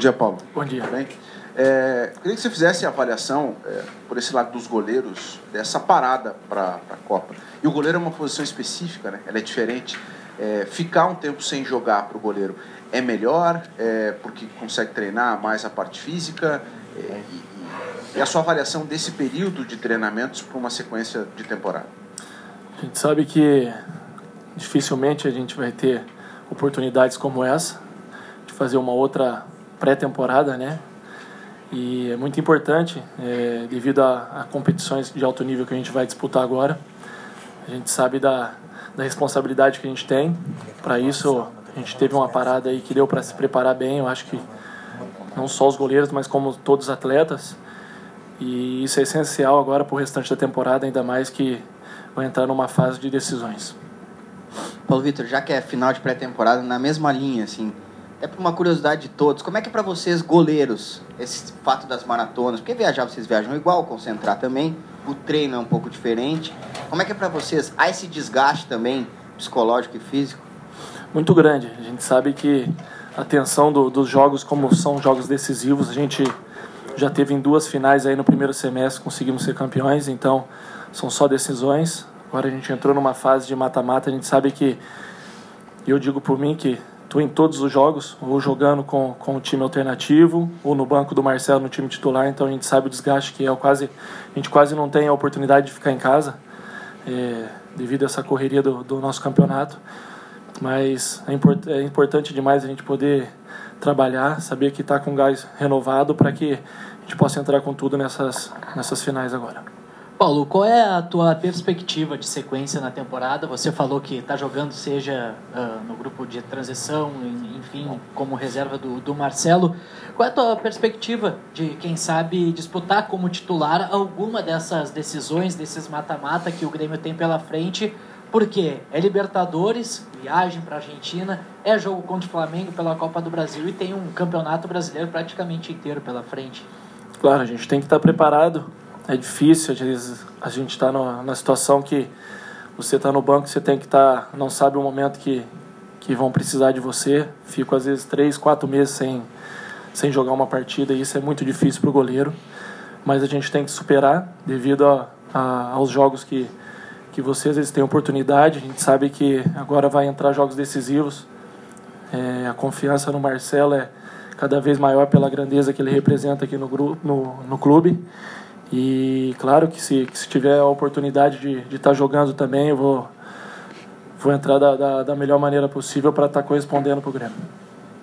dia, Paulo. Bom dia. Bem, é, queria que você fizesse a avaliação, é, por esse lado dos goleiros, dessa parada para a Copa. E o goleiro é uma posição específica, né? ela é diferente. É, ficar um tempo sem jogar para o goleiro é melhor, é, porque consegue treinar mais a parte física. É, e, e, a sua avaliação desse período de treinamentos para uma sequência de temporada? A gente sabe que dificilmente a gente vai ter oportunidades como essa de fazer uma outra pré-temporada, né? E é muito importante, é, devido a, a, competições de alto nível que a gente vai disputar agora. A gente sabe da, da responsabilidade que a gente tem. Para isso, a gente teve uma parada aí que deu para se preparar bem. Eu acho que não só os goleiros, mas como todos os atletas. E isso é essencial agora para o restante da temporada, ainda mais que vai entrar numa fase de decisões. Paulo Vitor, já que é final de pré-temporada, na mesma linha, assim, é por uma curiosidade de todos. Como é que é para vocês, goleiros, esse fato das maratonas? Porque viajar, vocês viajam igual, concentrar também. O treino é um pouco diferente. Como é que é para vocês? Há esse desgaste também psicológico e físico? Muito grande. A gente sabe que a tensão do, dos jogos, como são jogos decisivos, a gente já teve em duas finais aí no primeiro semestre, conseguimos ser campeões, então são só decisões. Agora a gente entrou numa fase de mata-mata, a gente sabe que, eu digo por mim que em todos os jogos, ou jogando com, com o time alternativo, ou no banco do Marcelo no time titular, então a gente sabe o desgaste que é, quase, a gente quase não tem a oportunidade de ficar em casa, é, devido a essa correria do, do nosso campeonato. Mas é, import, é importante demais a gente poder trabalhar, saber que está com gás renovado para que a gente possa entrar com tudo nessas, nessas finais agora. Paulo, qual é a tua perspectiva de sequência na temporada? Você falou que está jogando, seja uh, no grupo de transição, enfim, como reserva do, do Marcelo. Qual é a tua perspectiva de, quem sabe, disputar como titular alguma dessas decisões, desses mata-mata que o Grêmio tem pela frente? Porque é Libertadores, viagem para a Argentina, é jogo contra o Flamengo pela Copa do Brasil e tem um campeonato brasileiro praticamente inteiro pela frente. Claro, a gente tem que estar preparado é difícil, às vezes a gente está na situação que você está no banco, você tem que estar, tá, não sabe o momento que, que vão precisar de você. Fico às vezes três, quatro meses sem, sem jogar uma partida e isso é muito difícil para o goleiro. Mas a gente tem que superar devido a, a, aos jogos que, que você às vezes tem oportunidade. A gente sabe que agora vai entrar jogos decisivos. É, a confiança no Marcelo é cada vez maior pela grandeza que ele representa aqui no, grupo, no, no clube. E claro que se, que se tiver a oportunidade de estar tá jogando também, eu vou, vou entrar da, da, da melhor maneira possível para estar tá correspondendo para o Grêmio.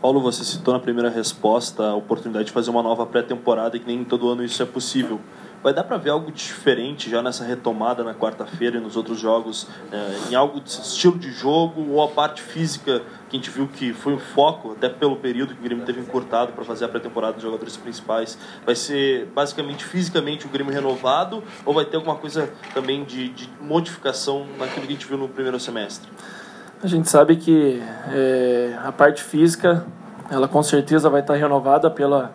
Paulo, você citou na primeira resposta a oportunidade de fazer uma nova pré-temporada que nem todo ano isso é possível. Vai dar para ver algo diferente já nessa retomada na quarta-feira e nos outros jogos, é, em algo desse estilo de jogo ou a parte física que a gente viu que foi um foco, até pelo período que o Grêmio teve encurtado para fazer a pré-temporada dos jogadores principais. Vai ser basicamente fisicamente o Grêmio renovado ou vai ter alguma coisa também de, de modificação naquilo que a gente viu no primeiro semestre? A gente sabe que é, a parte física, ela com certeza vai estar renovada pelo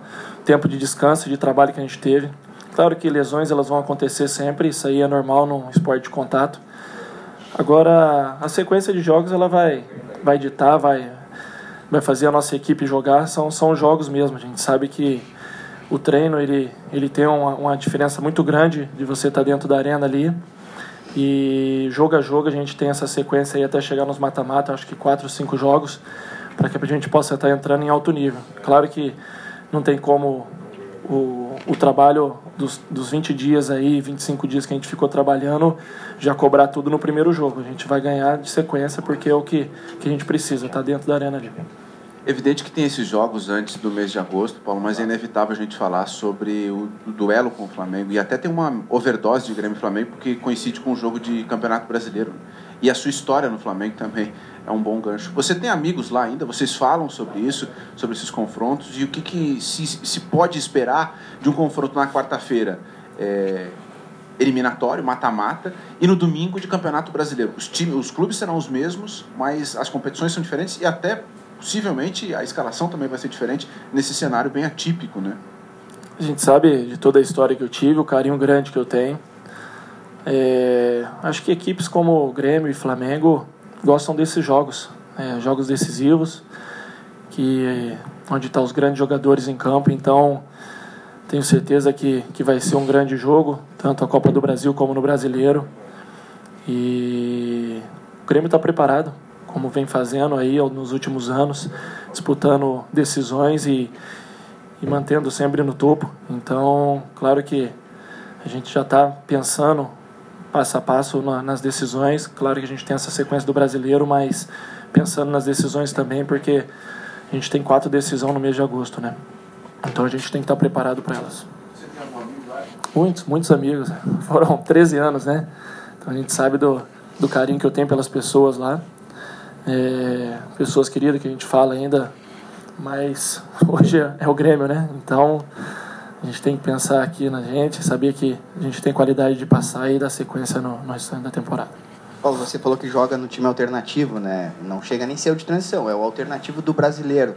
tempo de descanso, de trabalho que a gente teve. Claro que lesões elas vão acontecer sempre, isso aí é normal num esporte de contato. Agora, a sequência de jogos ela vai, vai ditar, vai, vai fazer a nossa equipe jogar, são, são jogos mesmo. A gente sabe que o treino ele, ele tem uma, uma diferença muito grande de você estar dentro da arena ali. E jogo a jogo a gente tem essa sequência aí até chegar nos mata-mata, acho que quatro, cinco jogos, para que a gente possa estar entrando em alto nível. Claro que não tem como o, o trabalho dos, dos 20 dias aí, 25 dias que a gente ficou trabalhando, já cobrar tudo no primeiro jogo. A gente vai ganhar de sequência porque é o que, que a gente precisa, tá dentro da arena ali. Evidente que tem esses jogos antes do mês de agosto, Paulo, mas é inevitável a gente falar sobre o, o duelo com o Flamengo. E até tem uma overdose de Grêmio Flamengo, porque coincide com o jogo de Campeonato Brasileiro. E a sua história no Flamengo também é um bom gancho. Você tem amigos lá ainda? Vocês falam sobre isso, sobre esses confrontos e o que, que se, se pode esperar de um confronto na quarta-feira? É, eliminatório, mata-mata, e no domingo de Campeonato Brasileiro. Os, time, os clubes serão os mesmos, mas as competições são diferentes e até possivelmente a escalação também vai ser diferente nesse cenário bem atípico, né? A gente sabe de toda a história que eu tive, o carinho grande que eu tenho. É, acho que equipes como Grêmio e Flamengo gostam desses jogos, é, jogos decisivos, que onde estão tá os grandes jogadores em campo. Então, tenho certeza que, que vai ser um grande jogo, tanto a Copa do Brasil como no Brasileiro. E o Grêmio está preparado, como vem fazendo aí nos últimos anos, disputando decisões e, e mantendo sempre no topo. Então, claro que a gente já está pensando passo a passo nas decisões. Claro que a gente tem essa sequência do brasileiro, mas pensando nas decisões também, porque a gente tem quatro decisões no mês de agosto, né? Então a gente tem que estar preparado para elas. Você tem algum amigo lá? Muitos, muitos amigos. Foram 13 anos, né? Então a gente sabe do, do carinho que eu tenho pelas pessoas lá. É, pessoas queridas que a gente fala ainda, mas hoje é o Grêmio, né? Então a gente tem que pensar aqui na gente, saber que a gente tem qualidade de passar e dar sequência no, no restante da temporada. Paulo, você falou que joga no time alternativo, né? Não chega nem ser o de transição, é o alternativo do brasileiro.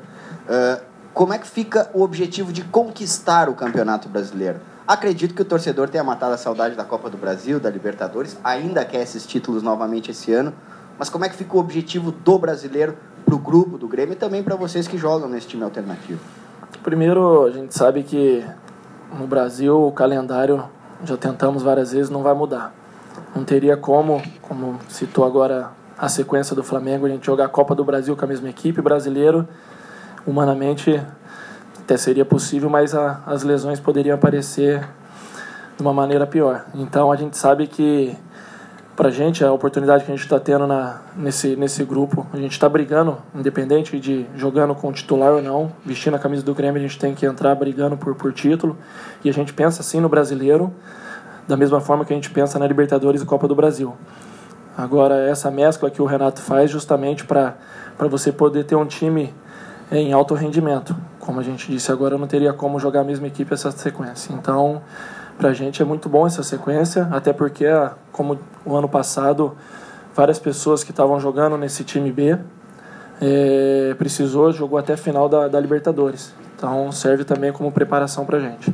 Uh, como é que fica o objetivo de conquistar o campeonato brasileiro? Acredito que o torcedor tenha matado a saudade da Copa do Brasil, da Libertadores, ainda quer esses títulos novamente esse ano. Mas como é que fica o objetivo do brasileiro para o grupo do Grêmio e também para vocês que jogam nesse time alternativo? Primeiro, a gente sabe que no Brasil o calendário, já tentamos várias vezes, não vai mudar. Não teria como, como citou agora a sequência do Flamengo, a gente jogar a Copa do Brasil com a mesma equipe, brasileiro, humanamente até seria possível, mas a, as lesões poderiam aparecer de uma maneira pior. Então a gente sabe que para a gente, a oportunidade que a gente está tendo na, nesse, nesse grupo, a gente está brigando, independente de jogando com titular ou não, vestindo a camisa do Grêmio, a gente tem que entrar brigando por, por título. E a gente pensa assim no brasileiro, da mesma forma que a gente pensa na Libertadores e Copa do Brasil. Agora, essa mescla que o Renato faz justamente para você poder ter um time em alto rendimento. Como a gente disse agora, não teria como jogar a mesma equipe essa sequência. Então, para a gente é muito bom essa sequência, até porque, como o ano passado, várias pessoas que estavam jogando nesse time B é, precisou, jogou até a final da, da Libertadores. Então serve também como preparação para a gente.